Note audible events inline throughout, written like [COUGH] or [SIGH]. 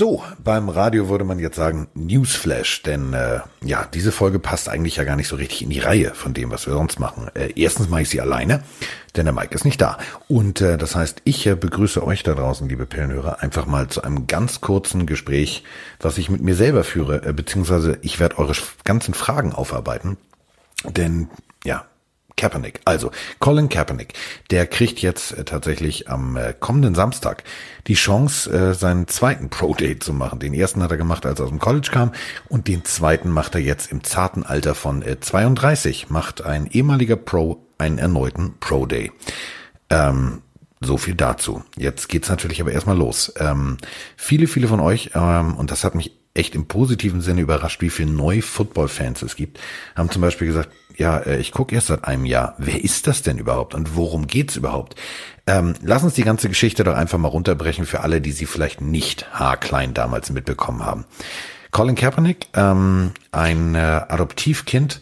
So, beim Radio würde man jetzt sagen Newsflash, denn äh, ja, diese Folge passt eigentlich ja gar nicht so richtig in die Reihe von dem, was wir sonst machen. Äh, erstens mache ich sie alleine, denn der Mike ist nicht da. Und äh, das heißt, ich äh, begrüße euch da draußen, liebe Pillenhörer, einfach mal zu einem ganz kurzen Gespräch, was ich mit mir selber führe, äh, beziehungsweise ich werde eure ganzen Fragen aufarbeiten. Denn ja, Kaepernick. Also Colin Kaepernick, der kriegt jetzt äh, tatsächlich am äh, kommenden Samstag die Chance, äh, seinen zweiten Pro Day zu machen. Den ersten hat er gemacht, als er aus dem College kam, und den zweiten macht er jetzt im zarten Alter von 32. Macht ein ehemaliger Pro einen erneuten Pro Day. Ähm, so viel dazu. Jetzt geht's natürlich aber erstmal los. Ähm, viele, viele von euch, ähm, und das hat mich echt im positiven Sinne überrascht, wie viele neue Football-Fans es gibt, haben zum Beispiel gesagt, ja, äh, ich gucke erst seit einem Jahr. Wer ist das denn überhaupt und worum geht's überhaupt? Ähm, lass uns die ganze Geschichte doch einfach mal runterbrechen für alle, die sie vielleicht nicht haarklein damals mitbekommen haben. Colin Kaepernick, ähm, ein äh, Adoptivkind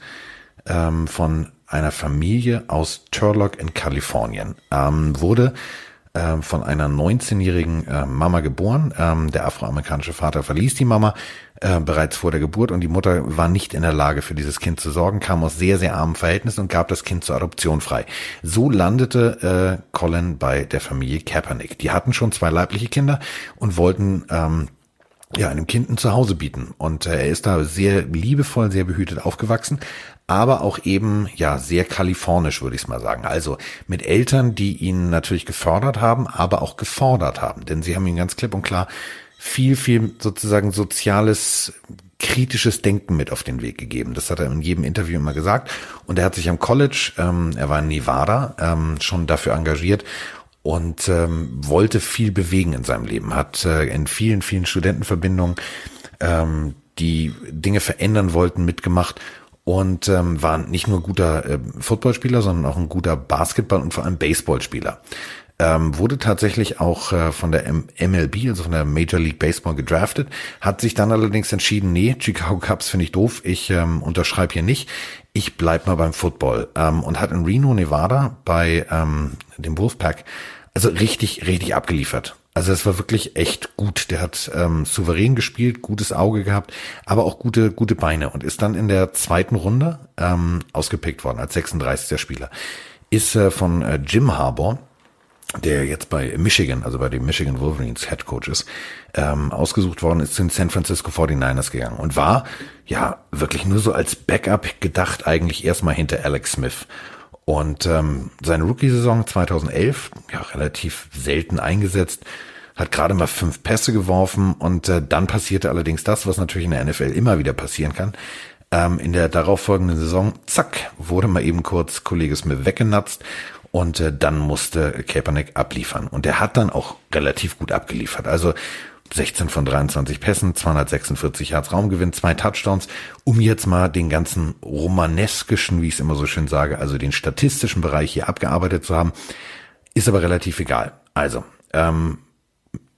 ähm, von einer Familie aus Turlock in Kalifornien, ähm, wurde äh, von einer 19-jährigen äh, Mama geboren. Ähm, der afroamerikanische Vater verließ die Mama äh, bereits vor der Geburt und die Mutter war nicht in der Lage für dieses Kind zu sorgen, kam aus sehr, sehr armen Verhältnissen und gab das Kind zur Adoption frei. So landete äh, Colin bei der Familie Kaepernick. Die hatten schon zwei leibliche Kinder und wollten ähm, ja, einem Kind ein Zuhause bieten. Und äh, er ist da sehr liebevoll, sehr behütet aufgewachsen, aber auch eben, ja, sehr kalifornisch, würde ich es mal sagen. Also mit Eltern, die ihn natürlich gefördert haben, aber auch gefordert haben. Denn sie haben ihn ganz klipp und klar viel, viel sozusagen soziales, kritisches Denken mit auf den Weg gegeben. Das hat er in jedem Interview immer gesagt. Und er hat sich am College, ähm, er war in Nevada, ähm, schon dafür engagiert und ähm, wollte viel bewegen in seinem Leben, hat äh, in vielen, vielen Studentenverbindungen, ähm, die Dinge verändern wollten, mitgemacht und ähm, war nicht nur guter äh, Footballspieler, sondern auch ein guter Basketball- und vor allem Baseballspieler. Ähm, wurde tatsächlich auch äh, von der M MLB, also von der Major League Baseball gedraftet, hat sich dann allerdings entschieden, nee, Chicago Cubs finde ich doof, ich ähm, unterschreibe hier nicht, ich bleib mal beim Football ähm, und hat in Reno, Nevada bei ähm, dem Wolfpack also richtig, richtig abgeliefert. Also es war wirklich echt gut. Der hat ähm, souverän gespielt, gutes Auge gehabt, aber auch gute, gute Beine und ist dann in der zweiten Runde ähm, ausgepickt worden als 36. Spieler. Ist äh, von äh, Jim Harbour, der jetzt bei Michigan, also bei den Michigan Wolverines Head Coach ist, ähm, ausgesucht worden ist, zu den San Francisco 49ers gegangen und war ja wirklich nur so als Backup gedacht, eigentlich erstmal hinter Alex Smith. Und ähm, seine Rookie-Saison 2011, ja, relativ selten eingesetzt, hat gerade mal fünf Pässe geworfen und äh, dann passierte allerdings das, was natürlich in der NFL immer wieder passieren kann. Ähm, in der darauffolgenden Saison, zack, wurde mal eben kurz Kollege Smith weggenatzt und äh, dann musste Kaepernick abliefern. Und er hat dann auch relativ gut abgeliefert. Also 16 von 23 Pässen, 246 Yards Raumgewinn, zwei Touchdowns, um jetzt mal den ganzen romaneskischen, wie ich es immer so schön sage, also den statistischen Bereich hier abgearbeitet zu haben, ist aber relativ egal. Also, ähm,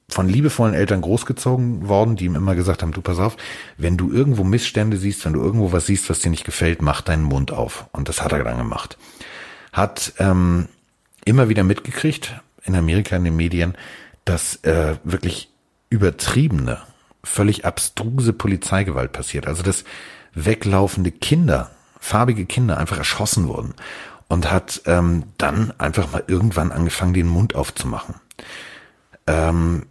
von liebevollen Eltern großgezogen worden, die ihm immer gesagt haben, du pass auf, wenn du irgendwo Missstände siehst, wenn du irgendwo was siehst, was dir nicht gefällt, mach deinen Mund auf. Und das hat er dann gemacht. Hat ähm, immer wieder mitgekriegt, in Amerika in den Medien, dass äh, wirklich übertriebene, völlig abstruse Polizeigewalt passiert. Also dass weglaufende Kinder, farbige Kinder einfach erschossen wurden und hat ähm, dann einfach mal irgendwann angefangen, den Mund aufzumachen. Ähm,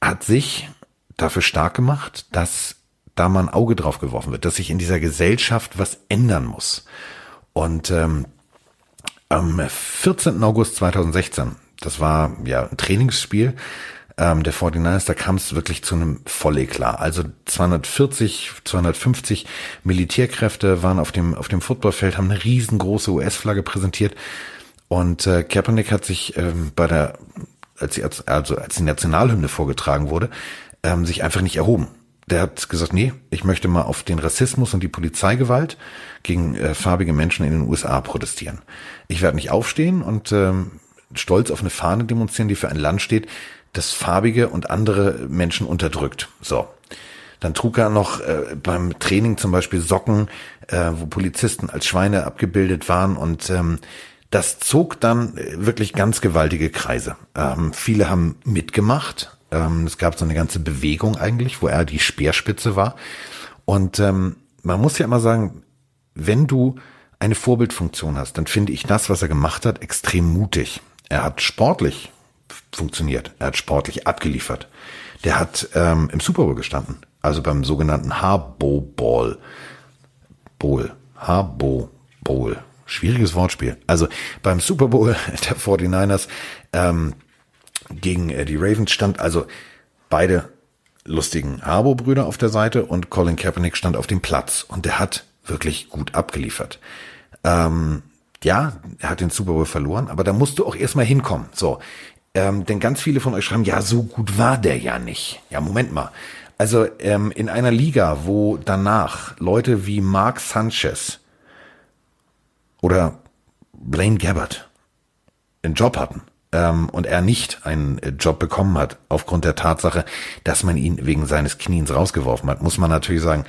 hat sich dafür stark gemacht, dass da mal ein Auge drauf geworfen wird, dass sich in dieser Gesellschaft was ändern muss. Und ähm, am 14. August 2016, das war ja ein Trainingsspiel, ähm, der 49ers, da kam es wirklich zu einem Volleklar. Also 240, 250 Militärkräfte waren auf dem, auf dem Footballfeld, haben eine riesengroße US-Flagge präsentiert. Und äh, Kaepernick hat sich ähm, bei der, als, die, also als die Nationalhymne vorgetragen wurde, ähm, sich einfach nicht erhoben. Der hat gesagt, nee, ich möchte mal auf den Rassismus und die Polizeigewalt gegen äh, farbige Menschen in den USA protestieren. Ich werde nicht aufstehen und ähm, stolz auf eine Fahne demonstrieren, die für ein Land steht, das farbige und andere Menschen unterdrückt. So. Dann trug er noch äh, beim Training zum Beispiel Socken, äh, wo Polizisten als Schweine abgebildet waren und ähm, das zog dann wirklich ganz gewaltige Kreise. Ähm, viele haben mitgemacht Ähm, es gab so eine ganze Bewegung eigentlich, wo er die Speerspitze war. Und ähm, man muss ja immer sagen, wenn du eine Vorbildfunktion hast, dann finde ich das, was er gemacht hat, extrem mutig. Er hat sportlich funktioniert. Er hat sportlich abgeliefert. Der hat ähm, im Super Bowl gestanden. Also beim sogenannten Harbo Bowl. Bowl. Harbo Bowl. Schwieriges Wortspiel. Also beim Super Bowl [LAUGHS] der 49ers ähm, gegen äh, die Ravens stand also beide lustigen Harbo-Brüder auf der Seite und Colin Kaepernick stand auf dem Platz und der hat wirklich gut abgeliefert. Ähm, ja, er hat den Super Bowl verloren, aber da musst du auch erstmal hinkommen. So, ähm, denn ganz viele von euch schreiben, ja, so gut war der ja nicht. Ja, Moment mal. Also ähm, in einer Liga, wo danach Leute wie Mark Sanchez oder Blaine Gabbard einen Job hatten ähm, und er nicht einen Job bekommen hat aufgrund der Tatsache, dass man ihn wegen seines Kniens rausgeworfen hat, muss man natürlich sagen,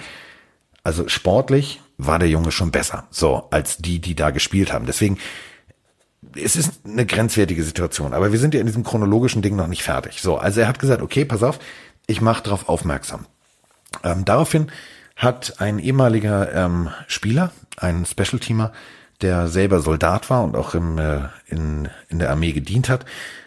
also sportlich war der Junge schon besser, so als die, die da gespielt haben. Deswegen es ist eine grenzwertige Situation, aber wir sind ja in diesem chronologischen Ding noch nicht fertig. So, also er hat gesagt, okay, pass auf, ich mache darauf aufmerksam. Ähm, daraufhin hat ein ehemaliger ähm, Spieler, ein Special-Teamer, der selber Soldat war und auch im, äh, in, in der Armee gedient hat,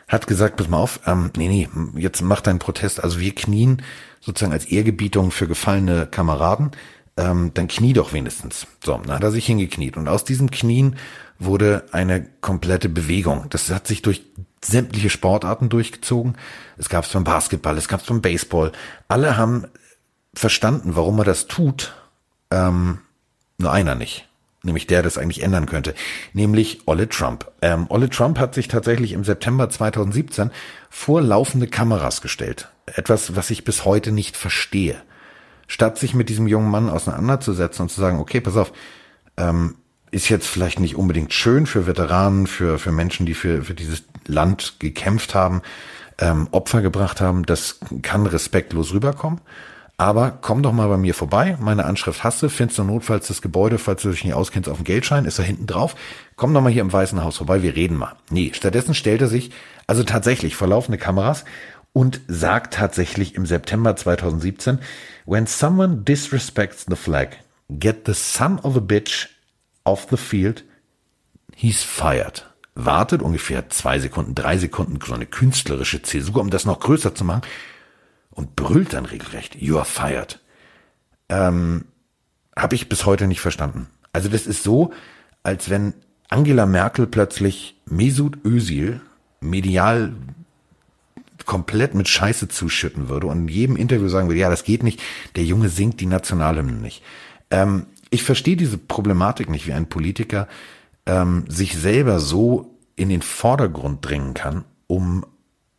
hat gesagt, pass mal auf, ähm, nee, nee, jetzt mach deinen Protest. Also wir knien sozusagen als Ehrgebietung für gefallene Kameraden, ähm, dann knie doch wenigstens. So, dann hat er sich hingekniet. Und aus diesem Knien wurde eine komplette Bewegung. Das hat sich durch sämtliche Sportarten durchgezogen. Es gab es beim Basketball, es gab es beim Baseball. Alle haben verstanden, warum er das tut. Ähm, nur einer nicht. Nämlich der, der das eigentlich ändern könnte. Nämlich Olle Trump. Ähm, Olle Trump hat sich tatsächlich im September 2017 vor laufende Kameras gestellt. Etwas, was ich bis heute nicht verstehe. Statt sich mit diesem jungen Mann auseinanderzusetzen und zu sagen, okay, pass auf, ähm, ist jetzt vielleicht nicht unbedingt schön für Veteranen, für, für Menschen, die für, für dieses Land gekämpft haben, ähm, Opfer gebracht haben. Das kann respektlos rüberkommen. Aber komm doch mal bei mir vorbei. Meine Anschrift hast du. Findest du notfalls das Gebäude, falls du dich nicht auskennst, auf dem Geldschein, ist da hinten drauf. Komm doch mal hier im Weißen Haus vorbei. Wir reden mal. Nee, stattdessen stellt er sich, also tatsächlich vor laufende Kameras und sagt tatsächlich im September 2017, when someone disrespects the flag, get the son of a bitch off the field, he's fired. Wartet ungefähr zwei Sekunden, drei Sekunden, so eine künstlerische Zäsur, um das noch größer zu machen, und brüllt dann regelrecht, you are fired. Ähm, Habe ich bis heute nicht verstanden. Also das ist so, als wenn Angela Merkel plötzlich Mesut Özil medial komplett mit Scheiße zuschütten würde und in jedem Interview sagen würde, ja, das geht nicht, der Junge singt die Nationalhymne nicht. Ähm, ich verstehe diese Problematik nicht, wie ein Politiker ähm, sich selber so in den Vordergrund drängen kann, um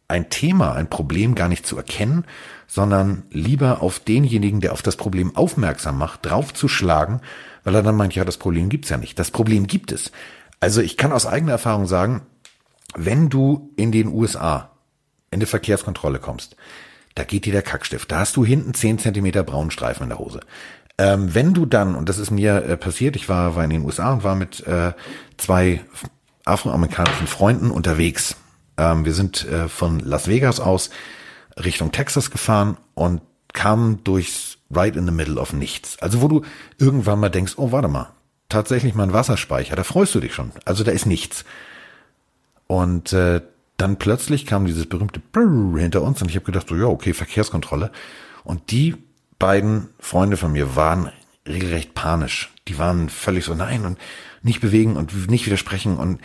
ein Thema, ein Problem gar nicht zu erkennen, sondern lieber auf denjenigen, der auf das Problem aufmerksam macht, draufzuschlagen, weil er dann meint, ja, das Problem gibt's ja nicht. Das Problem gibt es. Also ich kann aus eigener Erfahrung sagen, wenn du in den USA in die Verkehrskontrolle kommst, da geht dir der Kackstift. Da hast du hinten zehn Zentimeter braunen Streifen in der Hose. Ähm, wenn du dann, und das ist mir äh, passiert, ich war, war in den USA und war mit äh, zwei afroamerikanischen Freunden unterwegs. Ähm, wir sind äh, von Las Vegas aus Richtung Texas gefahren und kamen durchs Right in the Middle of Nichts. Also wo du irgendwann mal denkst, oh, warte mal, tatsächlich mal ein Wasserspeicher, da freust du dich schon. Also da ist nichts. Und äh, dann plötzlich kam dieses berühmte Brrr hinter uns und ich habe gedacht, so ja, okay, Verkehrskontrolle. Und die beiden Freunde von mir waren regelrecht panisch. Die waren völlig so, nein, und nicht bewegen und nicht widersprechen. Und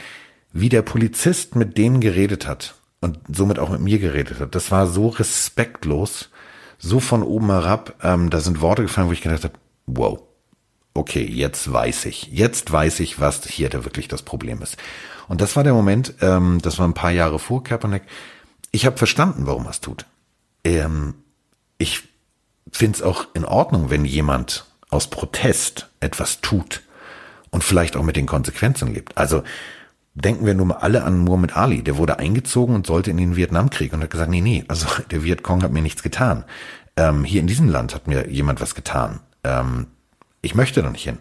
wie der Polizist mit denen geredet hat und somit auch mit mir geredet hat, das war so respektlos, so von oben herab. Ähm, da sind Worte gefallen, wo ich gedacht habe, wow, okay, jetzt weiß ich. Jetzt weiß ich, was hier da wirklich das Problem ist. Und das war der Moment, ähm, das war ein paar Jahre vor Kaepernick. Ich habe verstanden, warum er es tut. Ähm, ich finde es auch in Ordnung, wenn jemand aus Protest etwas tut und vielleicht auch mit den Konsequenzen lebt. Also denken wir nur mal alle an Muhammad Ali. Der wurde eingezogen und sollte in den Vietnamkrieg und hat gesagt, nee, nee, also [LAUGHS] der Vietcong hat mir nichts getan. Ähm, hier in diesem Land hat mir jemand was getan. Ähm, ich möchte da nicht hin.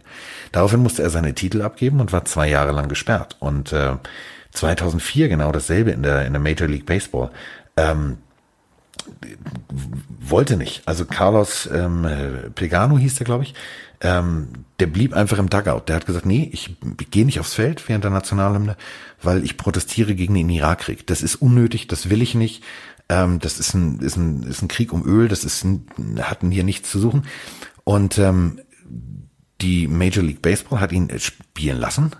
Daraufhin musste er seine Titel abgeben und war zwei Jahre lang gesperrt. Und äh, 2004 genau dasselbe in der, in der Major League Baseball. Ähm, wollte nicht. Also Carlos ähm, Pegano hieß der, glaube ich. Ähm, der blieb einfach im Dugout. Der hat gesagt, nee, ich gehe nicht aufs Feld während der Nationalhymne, weil ich protestiere gegen den Irakkrieg. Das ist unnötig, das will ich nicht. Ähm, das ist ein, ist, ein, ist ein Krieg um Öl, das ist ein, hatten hier nichts zu suchen. Und ähm, die Major League Baseball hat ihn spielen lassen.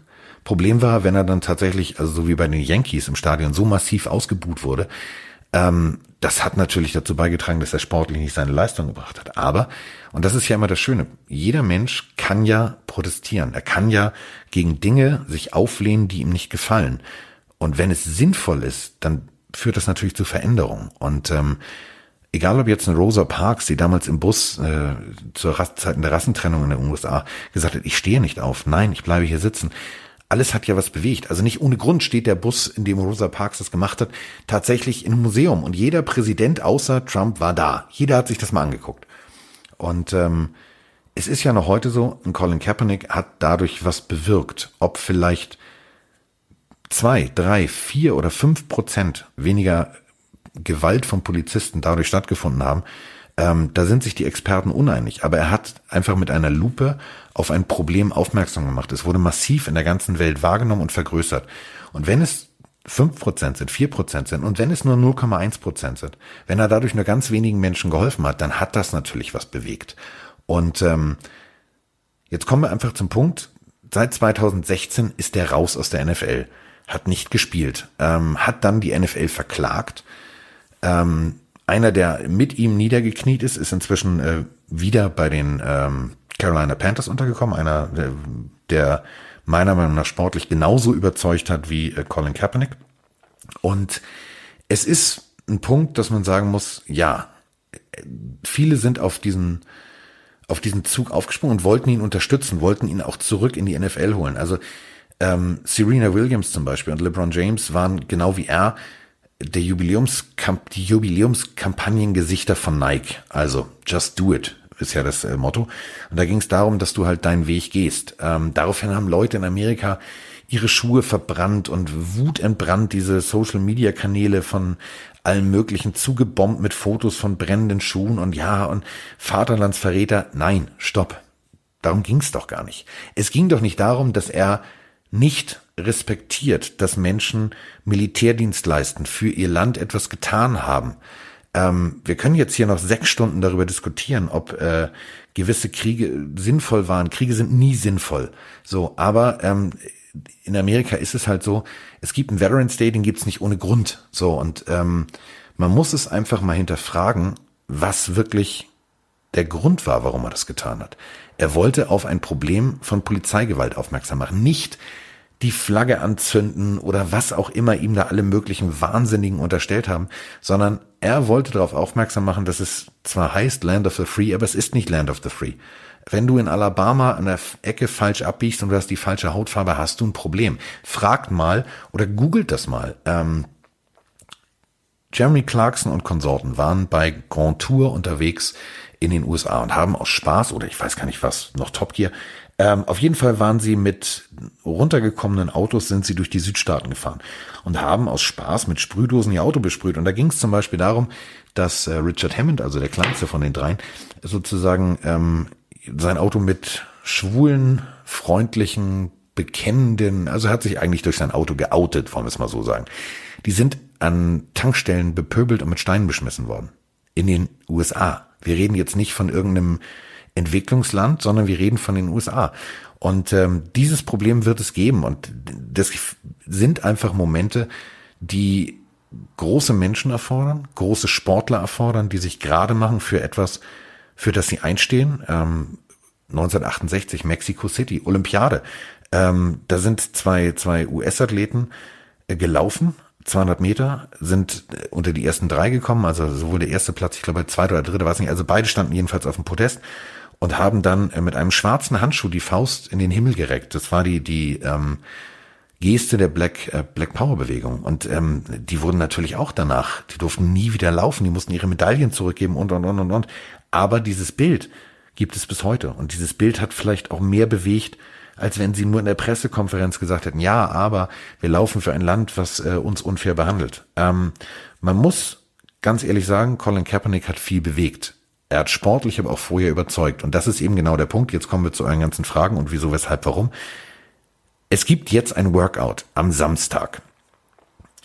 Problem war, wenn er dann tatsächlich, also so wie bei den Yankees im Stadion, so massiv ausgebuht wurde, ähm, das hat natürlich dazu beigetragen, dass er sportlich nicht seine Leistung gebracht hat. Aber, und das ist ja immer das Schöne, jeder Mensch kann ja protestieren. Er kann ja gegen Dinge sich auflehnen, die ihm nicht gefallen. Und wenn es sinnvoll ist, dann führt das natürlich zu Veränderungen. Und ähm, egal ob jetzt eine Rosa Parks, die damals im Bus äh, zur Zeiten der Rassentrennung in den USA gesagt hat, ich stehe nicht auf, nein, ich bleibe hier sitzen alles hat ja was bewegt. Also nicht ohne Grund steht der Bus, in dem Rosa Parks das gemacht hat, tatsächlich im Museum. Und jeder Präsident außer Trump war da. Jeder hat sich das mal angeguckt. Und ähm, es ist ja noch heute so, ein Colin Kaepernick hat dadurch was bewirkt. Ob vielleicht zwei, drei, vier oder fünf Prozent weniger Gewalt von Polizisten dadurch stattgefunden haben, ähm, da sind sich die Experten uneinig. Aber er hat einfach mit einer Lupe auf ein Problem aufmerksam gemacht. Es wurde massiv in der ganzen Welt wahrgenommen und vergrößert. Und wenn es fünf Prozent sind, vier Prozent sind und wenn es nur 0,1 Prozent sind, wenn er dadurch nur ganz wenigen Menschen geholfen hat, dann hat das natürlich was bewegt. Und ähm, jetzt kommen wir einfach zum Punkt. Seit 2016 ist er raus aus der NFL, hat nicht gespielt, ähm, hat dann die NFL verklagt. Ähm, einer, der mit ihm niedergekniet ist, ist inzwischen äh, wieder bei den ähm, Carolina Panthers untergekommen, einer, der, der meiner Meinung nach sportlich genauso überzeugt hat wie äh, Colin Kaepernick. Und es ist ein Punkt, dass man sagen muss, ja, viele sind auf diesen auf diesen Zug aufgesprungen und wollten ihn unterstützen, wollten ihn auch zurück in die NFL holen. Also ähm, Serena Williams zum Beispiel und LeBron James waren genau wie er der Jubiläumskamp die Jubiläumskampagnengesichter von Nike. Also just do it ist ja das äh, Motto. Und da ging es darum, dass du halt deinen Weg gehst. Ähm, daraufhin haben Leute in Amerika ihre Schuhe verbrannt und wutentbrannt diese Social-Media-Kanäle von allen möglichen zugebombt mit Fotos von brennenden Schuhen und ja und Vaterlandsverräter. Nein, stopp. Darum ging's doch gar nicht. Es ging doch nicht darum, dass er nicht respektiert, dass Menschen Militärdienst leisten, für ihr Land etwas getan haben. Ähm, wir können jetzt hier noch sechs Stunden darüber diskutieren, ob äh, gewisse Kriege sinnvoll waren. Kriege sind nie sinnvoll. So, aber ähm, in Amerika ist es halt so, es gibt einen Veterans Day, den gibt's nicht ohne Grund. So, und ähm, man muss es einfach mal hinterfragen, was wirklich der Grund war, warum er das getan hat. Er wollte auf ein Problem von Polizeigewalt aufmerksam machen. Nicht die Flagge anzünden oder was auch immer ihm da alle möglichen Wahnsinnigen unterstellt haben, sondern er wollte darauf aufmerksam machen, dass es zwar heißt Land of the Free, aber es ist nicht Land of the Free. Wenn du in Alabama an der Ecke falsch abbiegst und du hast die falsche Hautfarbe, hast du ein Problem. Fragt mal oder googelt das mal. Ähm, Jeremy Clarkson und Konsorten waren bei Grand Tour unterwegs in den USA und haben aus Spaß oder ich weiß gar nicht was, noch Top Gear, ähm, auf jeden Fall waren sie mit runtergekommenen Autos, sind sie durch die Südstaaten gefahren und haben aus Spaß mit Sprühdosen ihr Auto besprüht. Und da ging es zum Beispiel darum, dass äh, Richard Hammond, also der kleinste von den dreien, sozusagen ähm, sein Auto mit schwulen, freundlichen, bekennenden, also hat sich eigentlich durch sein Auto geoutet, wollen wir es mal so sagen. Die sind an Tankstellen bepöbelt und mit Steinen beschmissen worden. In den USA. Wir reden jetzt nicht von irgendeinem Entwicklungsland, sondern wir reden von den USA. Und ähm, dieses Problem wird es geben. Und das sind einfach Momente, die große Menschen erfordern, große Sportler erfordern, die sich gerade machen für etwas, für das sie einstehen. Ähm, 1968 Mexico City, Olympiade. Ähm, da sind zwei, zwei US-Athleten äh, gelaufen, 200 Meter, sind äh, unter die ersten drei gekommen, also sowohl der erste Platz, ich glaube, zweiter oder dritter, weiß nicht, also beide standen jedenfalls auf dem Podest und haben dann äh, mit einem schwarzen Handschuh die Faust in den Himmel gereckt. Das war die, die ähm, Geste der Black, äh, Black Power Bewegung. Und ähm, die wurden natürlich auch danach, die durften nie wieder laufen, die mussten ihre Medaillen zurückgeben und, und, und, und, und. Aber dieses Bild gibt es bis heute. Und dieses Bild hat vielleicht auch mehr bewegt, als wenn sie nur in der Pressekonferenz gesagt hätten, ja, aber wir laufen für ein Land, was äh, uns unfair behandelt. Ähm, man muss ganz ehrlich sagen, Colin Kaepernick hat viel bewegt. Er hat sportlich aber auch vorher überzeugt. Und das ist eben genau der Punkt. Jetzt kommen wir zu euren ganzen Fragen und wieso, weshalb, warum. Es gibt jetzt ein Workout am Samstag.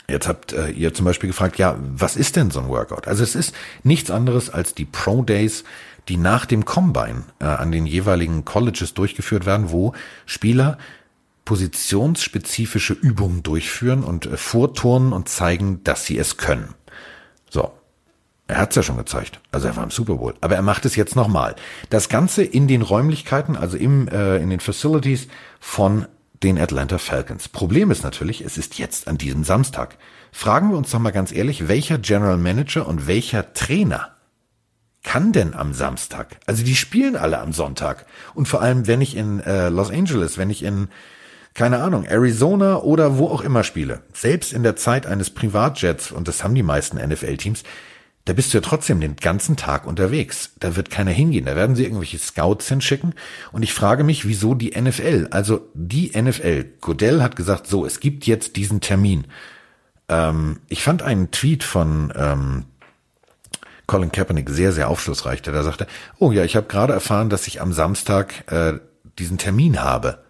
Jetzt habt äh, ihr zum Beispiel gefragt, ja, was ist denn so ein Workout? Also es ist nichts anderes als die Pro Days, die nach dem Combine äh, an den jeweiligen Colleges durchgeführt werden, wo Spieler positionsspezifische Übungen durchführen und äh, vorturnen und zeigen, dass sie es können. So. Er hat's ja schon gezeigt. Also er war im Super Bowl. Aber er macht es jetzt nochmal. Das Ganze in den Räumlichkeiten, also im, äh, in den Facilities von den Atlanta Falcons. Problem ist natürlich, es ist jetzt an diesem Samstag. Fragen wir uns doch mal ganz ehrlich, welcher General Manager und welcher Trainer kann denn am Samstag? Also die spielen alle am Sonntag. Und vor allem, wenn ich in äh, Los Angeles, wenn ich in, keine Ahnung, Arizona oder wo auch immer spiele, selbst in der Zeit eines Privatjets, und das haben die meisten NFL-Teams, da bist du ja trotzdem den ganzen Tag unterwegs. Da wird keiner hingehen. Da werden sie irgendwelche Scouts hinschicken. Und ich frage mich, wieso die NFL? Also die NFL. Godell hat gesagt, so, es gibt jetzt diesen Termin. Ähm, ich fand einen Tweet von ähm, Colin Kaepernick sehr, sehr aufschlussreich, der da sagte, oh ja, ich habe gerade erfahren, dass ich am Samstag äh, diesen Termin habe.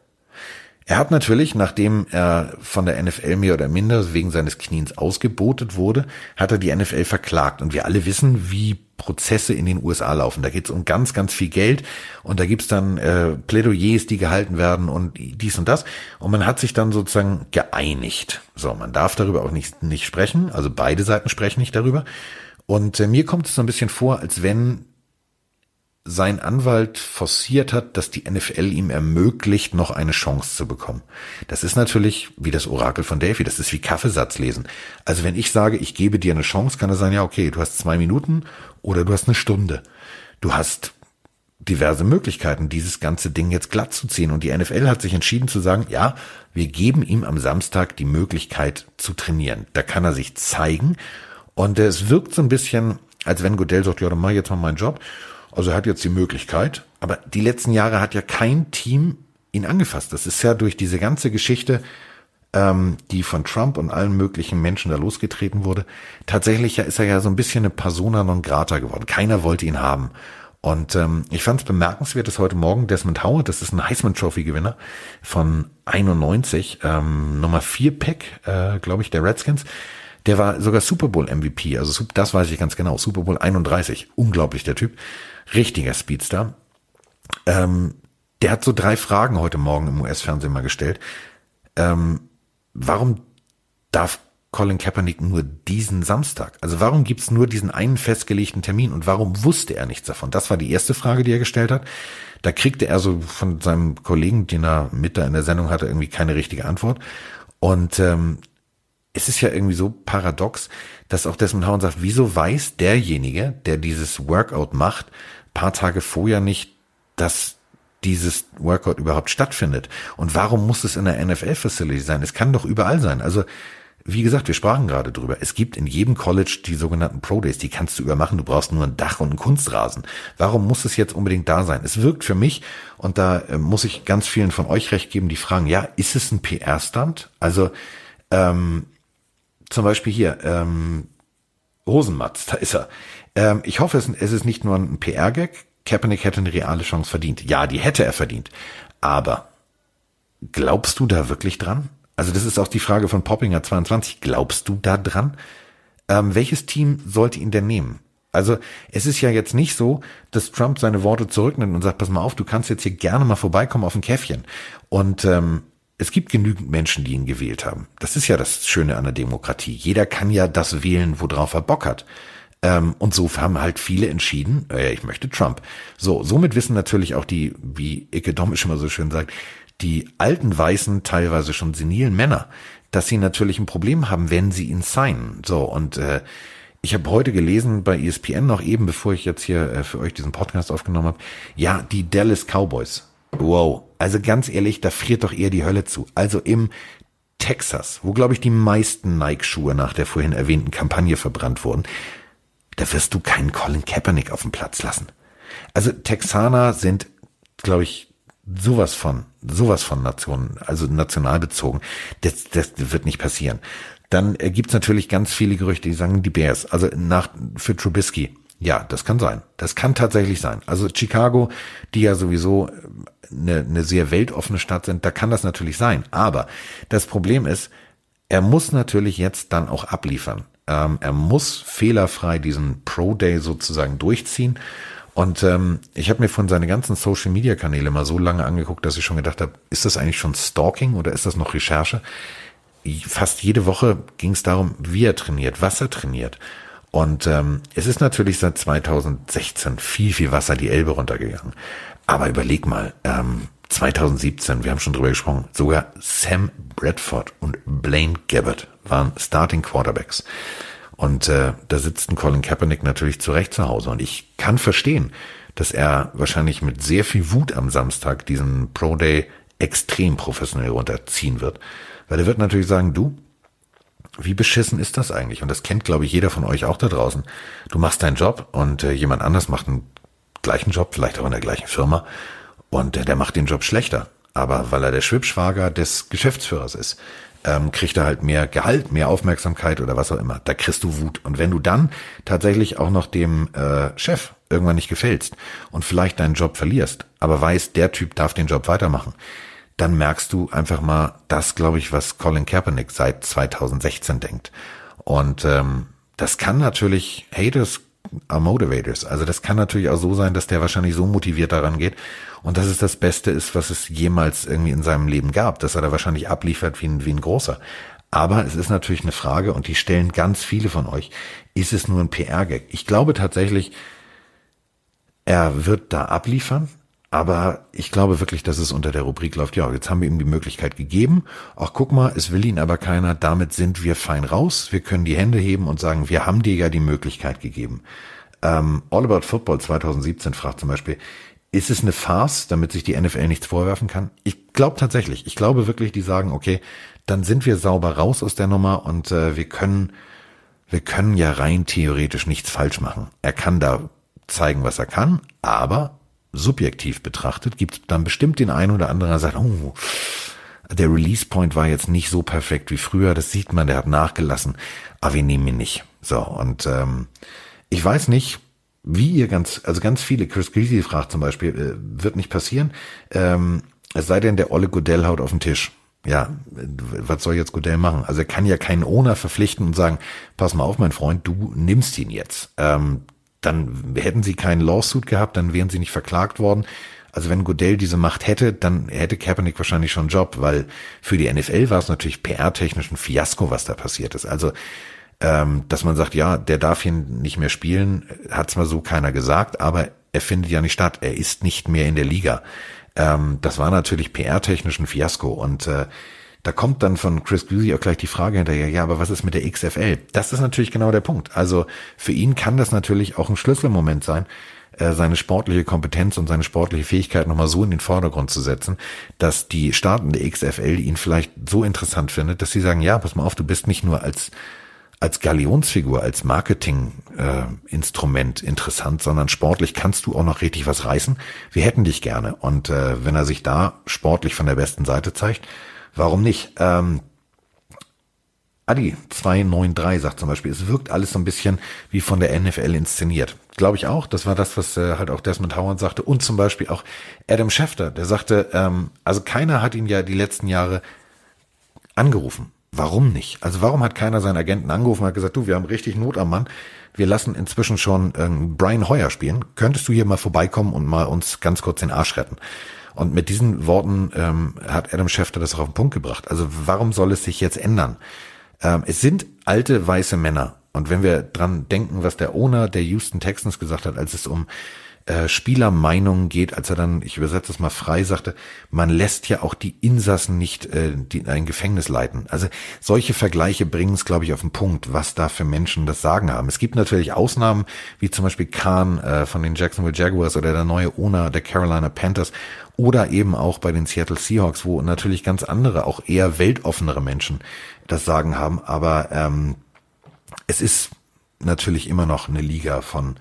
Er hat natürlich, nachdem er von der NFL mehr oder minder wegen seines Kniens ausgebotet wurde, hat er die NFL verklagt. Und wir alle wissen, wie Prozesse in den USA laufen. Da geht es um ganz, ganz viel Geld und da gibt's dann äh, Plädoyers, die gehalten werden und dies und das. Und man hat sich dann sozusagen geeinigt. So, man darf darüber auch nicht, nicht sprechen. Also beide Seiten sprechen nicht darüber. Und äh, mir kommt es so ein bisschen vor, als wenn sein Anwalt forciert hat, dass die NFL ihm ermöglicht, noch eine Chance zu bekommen. Das ist natürlich wie das Orakel von Delphi, das ist wie Kaffeesatz lesen. Also wenn ich sage, ich gebe dir eine Chance, kann es sein, ja, okay, du hast zwei Minuten oder du hast eine Stunde. Du hast diverse Möglichkeiten, dieses ganze Ding jetzt glatt zu ziehen. Und die NFL hat sich entschieden zu sagen, ja, wir geben ihm am Samstag die Möglichkeit zu trainieren. Da kann er sich zeigen. Und es wirkt so ein bisschen, als wenn Godell sagt, ja, dann mach ich jetzt mal meinen Job. Also er hat jetzt die Möglichkeit, aber die letzten Jahre hat ja kein Team ihn angefasst. Das ist ja durch diese ganze Geschichte, ähm, die von Trump und allen möglichen Menschen da losgetreten wurde, tatsächlich ist er ja so ein bisschen eine Persona non grata geworden. Keiner wollte ihn haben. Und ähm, ich fand es bemerkenswert, dass heute Morgen Desmond Howard, das ist ein Heisman Trophy Gewinner von 91, ähm, Nummer 4 Pick, äh, glaube ich, der Redskins, der war sogar Super Bowl MVP, also das weiß ich ganz genau, Super Bowl 31, unglaublich der Typ richtiger Speedster. Ähm, der hat so drei Fragen heute Morgen im US-Fernsehen mal gestellt. Ähm, warum darf Colin Kaepernick nur diesen Samstag? Also warum gibt's nur diesen einen festgelegten Termin und warum wusste er nichts davon? Das war die erste Frage, die er gestellt hat. Da kriegte er so von seinem Kollegen, den er mit da in der Sendung hatte, irgendwie keine richtige Antwort. Und ähm, es ist ja irgendwie so paradox, dass auch Desmond Howard sagt, wieso weiß derjenige, der dieses Workout macht, paar Tage vorher nicht, dass dieses Workout überhaupt stattfindet. Und warum muss es in der NFL-Facility sein? Es kann doch überall sein. Also, wie gesagt, wir sprachen gerade drüber. Es gibt in jedem College die sogenannten Pro Days, die kannst du übermachen. Du brauchst nur ein Dach und einen Kunstrasen. Warum muss es jetzt unbedingt da sein? Es wirkt für mich, und da äh, muss ich ganz vielen von euch recht geben, die fragen, ja, ist es ein PR-Stand? Also, ähm, zum Beispiel hier, ähm, Hosenmatz, da ist er. Ähm, ich hoffe, es, es ist nicht nur ein PR-Gag. Kaepernick hätte eine reale Chance verdient. Ja, die hätte er verdient. Aber glaubst du da wirklich dran? Also das ist auch die Frage von Poppinger 22. Glaubst du da dran? Ähm, welches Team sollte ihn denn nehmen? Also es ist ja jetzt nicht so, dass Trump seine Worte zurücknimmt und sagt, pass mal auf, du kannst jetzt hier gerne mal vorbeikommen auf ein Käffchen. Und ähm, es gibt genügend Menschen, die ihn gewählt haben. Das ist ja das Schöne an der Demokratie. Jeder kann ja das wählen, worauf er Bock hat. Ähm, und so haben halt viele entschieden, äh, ich möchte Trump. So, somit wissen natürlich auch die, wie Icke Domisch immer so schön sagt, die alten weißen, teilweise schon senilen Männer, dass sie natürlich ein Problem haben, wenn sie ihn signen. So, und äh, ich habe heute gelesen bei ESPN noch eben, bevor ich jetzt hier äh, für euch diesen Podcast aufgenommen habe, ja, die Dallas Cowboys. Wow. Also ganz ehrlich, da friert doch eher die Hölle zu. Also im Texas, wo glaube ich die meisten Nike-Schuhe nach der vorhin erwähnten Kampagne verbrannt wurden, da wirst du keinen Colin Kaepernick auf dem Platz lassen. Also Texaner sind, glaube ich, sowas von, sowas von Nationen, also national bezogen. Das, das wird nicht passieren. Dann äh, gibt's natürlich ganz viele Gerüchte, die sagen, die Bears, also nach für Trubisky. Ja, das kann sein. Das kann tatsächlich sein. Also Chicago, die ja sowieso eine, eine sehr weltoffene Stadt sind, da kann das natürlich sein. Aber das Problem ist, er muss natürlich jetzt dann auch abliefern. Ähm, er muss fehlerfrei diesen Pro Day sozusagen durchziehen. Und ähm, ich habe mir von seine ganzen Social Media Kanäle mal so lange angeguckt, dass ich schon gedacht habe, ist das eigentlich schon Stalking oder ist das noch Recherche? Fast jede Woche ging es darum, wie er trainiert, was er trainiert. Und ähm, es ist natürlich seit 2016 viel, viel Wasser die Elbe runtergegangen. Aber überleg mal, ähm, 2017, wir haben schon drüber gesprochen, sogar Sam Bradford und Blaine Gabbard waren Starting Quarterbacks. Und äh, da sitzt ein Colin Kaepernick natürlich zurecht zu Hause. Und ich kann verstehen, dass er wahrscheinlich mit sehr viel Wut am Samstag diesen Pro Day extrem professionell runterziehen wird. Weil er wird natürlich sagen, du, wie beschissen ist das eigentlich? Und das kennt, glaube ich, jeder von euch auch da draußen. Du machst deinen Job und äh, jemand anders macht einen gleichen Job, vielleicht auch in der gleichen Firma, und äh, der macht den Job schlechter. Aber weil er der Schwibschwager des Geschäftsführers ist, ähm, kriegt er halt mehr Gehalt, mehr Aufmerksamkeit oder was auch immer. Da kriegst du Wut. Und wenn du dann tatsächlich auch noch dem äh, Chef irgendwann nicht gefällst und vielleicht deinen Job verlierst, aber weißt, der Typ darf den Job weitermachen, dann merkst du einfach mal das, glaube ich, was Colin Kaepernick seit 2016 denkt. Und ähm, das kann natürlich, Haters are motivators. Also das kann natürlich auch so sein, dass der wahrscheinlich so motiviert daran geht und dass es das Beste ist, was es jemals irgendwie in seinem Leben gab, dass er da wahrscheinlich abliefert wie ein, wie ein großer. Aber es ist natürlich eine Frage und die stellen ganz viele von euch. Ist es nur ein PR-Gag? Ich glaube tatsächlich, er wird da abliefern. Aber ich glaube wirklich, dass es unter der Rubrik läuft, ja, jetzt haben wir ihm die Möglichkeit gegeben. Ach, guck mal, es will ihn aber keiner. Damit sind wir fein raus. Wir können die Hände heben und sagen, wir haben dir ja die Möglichkeit gegeben. Ähm, All About Football 2017 fragt zum Beispiel, ist es eine Farce, damit sich die NFL nichts vorwerfen kann? Ich glaube tatsächlich. Ich glaube wirklich, die sagen, okay, dann sind wir sauber raus aus der Nummer und äh, wir können, wir können ja rein theoretisch nichts falsch machen. Er kann da zeigen, was er kann, aber subjektiv betrachtet, gibt es dann bestimmt den einen oder anderen, der sagt, oh, der Release Point war jetzt nicht so perfekt wie früher, das sieht man, der hat nachgelassen, aber wir nehmen ihn nicht. So, und ähm, ich weiß nicht, wie ihr ganz, also ganz viele, Chris Greasy fragt zum Beispiel, äh, wird nicht passieren, ähm, es sei denn, der Olle Godell haut auf den Tisch. Ja, was soll jetzt Godell machen? Also er kann ja keinen Owner verpflichten und sagen, pass mal auf, mein Freund, du nimmst ihn jetzt. Ähm, dann hätten sie keinen Lawsuit gehabt, dann wären sie nicht verklagt worden. Also wenn Godell diese Macht hätte, dann hätte Kaepernick wahrscheinlich schon einen Job, weil für die NFL war es natürlich PR-technisch ein Fiasko, was da passiert ist. Also ähm, dass man sagt, ja, der darf hier nicht mehr spielen, hat zwar so keiner gesagt, aber er findet ja nicht statt. Er ist nicht mehr in der Liga. Ähm, das war natürlich PR-technisch ein Fiasko und äh, da kommt dann von Chris Greasy auch gleich die Frage hinterher, ja, aber was ist mit der XFL? Das ist natürlich genau der Punkt. Also für ihn kann das natürlich auch ein Schlüsselmoment sein, äh, seine sportliche Kompetenz und seine sportliche Fähigkeit nochmal so in den Vordergrund zu setzen, dass die Staaten der XFL ihn vielleicht so interessant findet, dass sie sagen, ja, pass mal auf, du bist nicht nur als als Galionsfigur, als Marketinginstrument äh, interessant, sondern sportlich kannst du auch noch richtig was reißen. Wir hätten dich gerne. Und äh, wenn er sich da sportlich von der besten Seite zeigt, Warum nicht? Ähm, Adi 293 sagt zum Beispiel, es wirkt alles so ein bisschen wie von der NFL inszeniert. Glaube ich auch. Das war das, was äh, halt auch Desmond Howard sagte. Und zum Beispiel auch Adam Schefter, der sagte, ähm, also keiner hat ihn ja die letzten Jahre angerufen. Warum nicht? Also warum hat keiner seinen Agenten angerufen und hat gesagt, du, wir haben richtig Not am Mann. Wir lassen inzwischen schon ähm, Brian Hoyer spielen. Könntest du hier mal vorbeikommen und mal uns ganz kurz den Arsch retten? Und mit diesen Worten ähm, hat Adam Schefter das auch auf den Punkt gebracht. Also warum soll es sich jetzt ändern? Ähm, es sind alte weiße Männer. Und wenn wir dran denken, was der Owner der Houston Texans gesagt hat, als es um äh, Spielermeinungen geht, als er dann, ich übersetze es mal frei, sagte, man lässt ja auch die Insassen nicht äh, die, ein Gefängnis leiten. Also solche Vergleiche bringen es, glaube ich, auf den Punkt, was da für Menschen das Sagen haben. Es gibt natürlich Ausnahmen, wie zum Beispiel Khan äh, von den Jacksonville Jaguars oder der neue Owner der Carolina Panthers oder eben auch bei den Seattle Seahawks, wo natürlich ganz andere, auch eher weltoffenere Menschen das Sagen haben. Aber ähm, es ist natürlich immer noch eine Liga von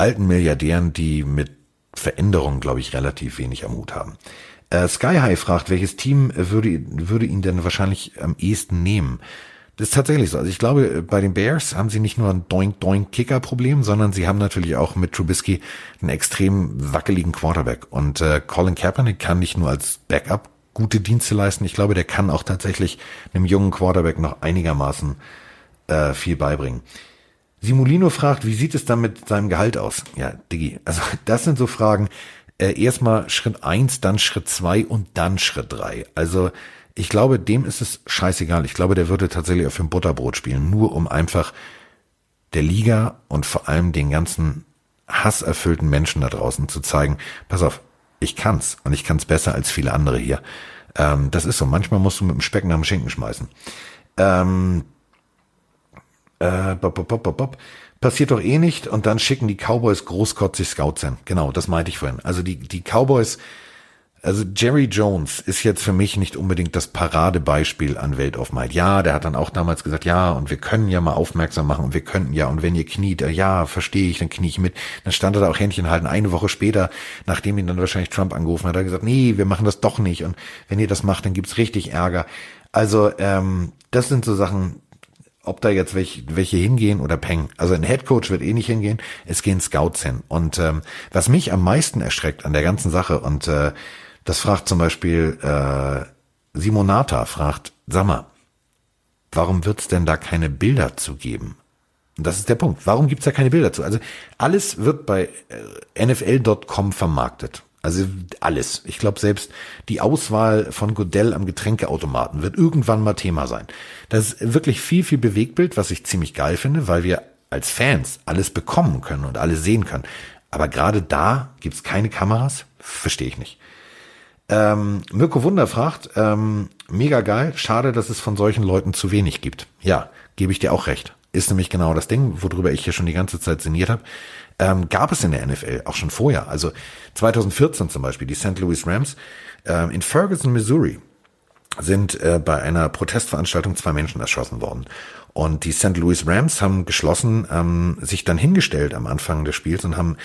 alten Milliardären, die mit Veränderungen, glaube ich, relativ wenig am Hut haben. Äh, Sky High fragt, welches Team würde, würde ihn denn wahrscheinlich am ehesten nehmen? Das ist tatsächlich so. Also ich glaube, bei den Bears haben sie nicht nur ein Doink-Doink-Kicker-Problem, sondern sie haben natürlich auch mit Trubisky einen extrem wackeligen Quarterback. Und äh, Colin Kaepernick kann nicht nur als Backup gute Dienste leisten. Ich glaube, der kann auch tatsächlich einem jungen Quarterback noch einigermaßen äh, viel beibringen. Simulino fragt, wie sieht es dann mit seinem Gehalt aus? Ja, Diggi, also [LAUGHS] das sind so Fragen. Äh, erstmal Schritt eins, dann Schritt zwei und dann Schritt drei. Also ich glaube, dem ist es scheißegal. Ich glaube, der würde tatsächlich auf dem Butterbrot spielen, nur um einfach der Liga und vor allem den ganzen hasserfüllten Menschen da draußen zu zeigen, pass auf, ich kann's und ich kann's besser als viele andere hier. Ähm, das ist so. Manchmal musst du mit dem Speck nach dem Schinken schmeißen. Ähm, äh, bop, bop, bop, bop. Passiert doch eh nicht und dann schicken die Cowboys großkotzig Scouts hin. Genau, das meinte ich vorhin. Also die, die Cowboys, also Jerry Jones ist jetzt für mich nicht unbedingt das Paradebeispiel an Welt of Might. Ja, der hat dann auch damals gesagt, ja, und wir können ja mal aufmerksam machen und wir könnten ja, und wenn ihr kniet, äh, ja, verstehe ich, dann knie ich mit. Dann stand er da auch Händchen halten. Eine Woche später, nachdem ihn dann wahrscheinlich Trump angerufen hat, hat er gesagt, nee, wir machen das doch nicht. Und wenn ihr das macht, dann gibt's richtig Ärger. Also, ähm, das sind so Sachen, ob da jetzt welche, welche hingehen oder Peng. Also ein Headcoach wird eh nicht hingehen, es gehen Scouts hin. Und ähm, was mich am meisten erschreckt an der ganzen Sache, und äh, das fragt zum Beispiel äh, Simonata, fragt, sag mal, warum wird's denn da keine Bilder zu geben? Und das ist der Punkt. Warum gibt's da keine Bilder zu? Also alles wird bei äh, NFL.com vermarktet. Also alles. Ich glaube, selbst die Auswahl von Godell am Getränkeautomaten wird irgendwann mal Thema sein. Das ist wirklich viel, viel Bewegtbild, was ich ziemlich geil finde, weil wir als Fans alles bekommen können und alles sehen können. Aber gerade da gibt's keine Kameras? Verstehe ich nicht. Ähm, Mirko Wunder fragt, ähm, mega geil, schade, dass es von solchen Leuten zu wenig gibt. Ja, gebe ich dir auch recht. Ist nämlich genau das Ding, worüber ich hier schon die ganze Zeit sinniert habe ähm, gab es in der NFL auch schon vorher. Also 2014 zum Beispiel, die St. Louis Rams äh, in Ferguson, Missouri sind äh, bei einer Protestveranstaltung zwei Menschen erschossen worden. Und die St. Louis Rams haben geschlossen, ähm, sich dann hingestellt am Anfang des Spiels und haben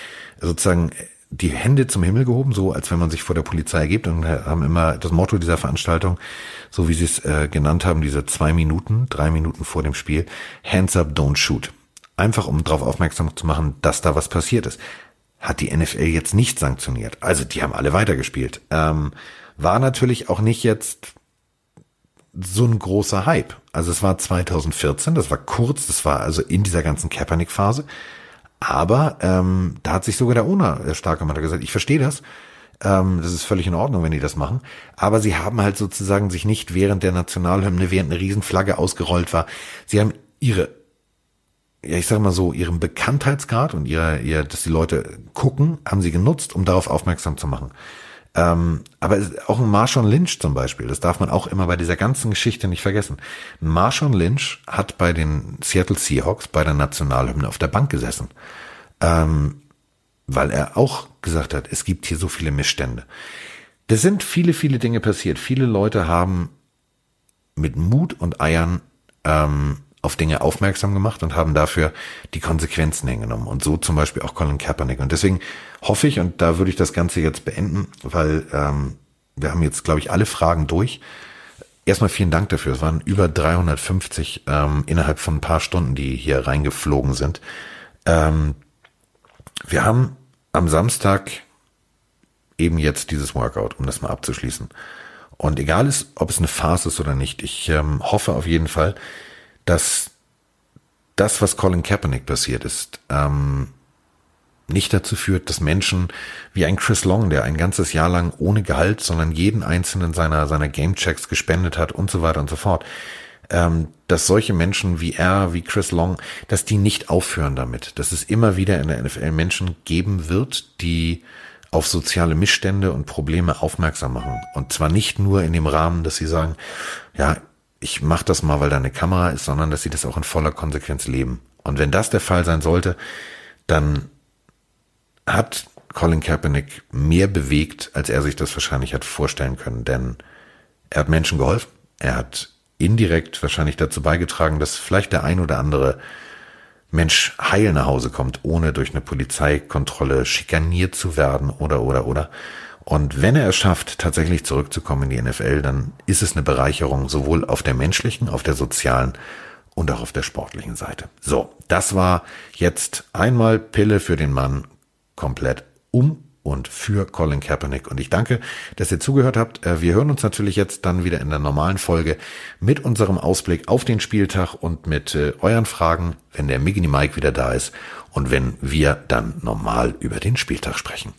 sozusagen die Hände zum Himmel gehoben, so als wenn man sich vor der Polizei ergibt und haben immer das Motto dieser Veranstaltung, so wie sie es äh, genannt haben, diese zwei Minuten, drei Minuten vor dem Spiel, Hands up, don't shoot. Einfach um darauf aufmerksam zu machen, dass da was passiert ist. Hat die NFL jetzt nicht sanktioniert. Also die haben alle weitergespielt. Ähm, war natürlich auch nicht jetzt so ein großer Hype. Also es war 2014, das war kurz, das war also in dieser ganzen Kaepernick-Phase. Aber ähm, da hat sich sogar der Owner, der starke Mann, gesagt, ich verstehe das. Ähm, das ist völlig in Ordnung, wenn die das machen. Aber sie haben halt sozusagen sich nicht während der Nationalhymne, während eine Riesenflagge ausgerollt war, sie haben ihre ja, ich sag mal so, ihrem Bekanntheitsgrad und ihrer, ihr, dass die Leute gucken, haben sie genutzt, um darauf aufmerksam zu machen. Ähm, aber auch ein Marshawn Lynch zum Beispiel, das darf man auch immer bei dieser ganzen Geschichte nicht vergessen. Marshawn Lynch hat bei den Seattle Seahawks bei der Nationalhymne auf der Bank gesessen, ähm, weil er auch gesagt hat, es gibt hier so viele Missstände. Da sind viele, viele Dinge passiert. Viele Leute haben mit Mut und Eiern ähm, auf Dinge aufmerksam gemacht und haben dafür die Konsequenzen hingenommen. Und so zum Beispiel auch Colin Kaepernick. Und deswegen hoffe ich, und da würde ich das Ganze jetzt beenden, weil ähm, wir haben jetzt, glaube ich, alle Fragen durch. Erstmal vielen Dank dafür. Es waren über 350 ähm, innerhalb von ein paar Stunden, die hier reingeflogen sind. Ähm, wir haben am Samstag eben jetzt dieses Workout, um das mal abzuschließen. Und egal ist, ob es eine Phase ist oder nicht, ich ähm, hoffe auf jeden Fall, dass das, was Colin Kaepernick passiert ist, ähm, nicht dazu führt, dass Menschen wie ein Chris Long, der ein ganzes Jahr lang ohne Gehalt, sondern jeden einzelnen seiner, seiner Gamechecks gespendet hat und so weiter und so fort, ähm, dass solche Menschen wie er, wie Chris Long, dass die nicht aufhören damit, dass es immer wieder in der NFL Menschen geben wird, die auf soziale Missstände und Probleme aufmerksam machen. Und zwar nicht nur in dem Rahmen, dass sie sagen, ja, ich mache das mal, weil da eine Kamera ist, sondern dass sie das auch in voller Konsequenz leben. Und wenn das der Fall sein sollte, dann hat Colin Kaepernick mehr bewegt, als er sich das wahrscheinlich hat vorstellen können. Denn er hat Menschen geholfen. Er hat indirekt wahrscheinlich dazu beigetragen, dass vielleicht der ein oder andere Mensch heil nach Hause kommt, ohne durch eine Polizeikontrolle schikaniert zu werden oder, oder, oder. Und wenn er es schafft, tatsächlich zurückzukommen in die NFL, dann ist es eine Bereicherung sowohl auf der menschlichen, auf der sozialen und auch auf der sportlichen Seite. So, das war jetzt einmal Pille für den Mann komplett um und für Colin Kaepernick. Und ich danke, dass ihr zugehört habt. Äh, wir hören uns natürlich jetzt dann wieder in der normalen Folge mit unserem Ausblick auf den Spieltag und mit äh, euren Fragen, wenn der Migini Mike wieder da ist und wenn wir dann normal über den Spieltag sprechen.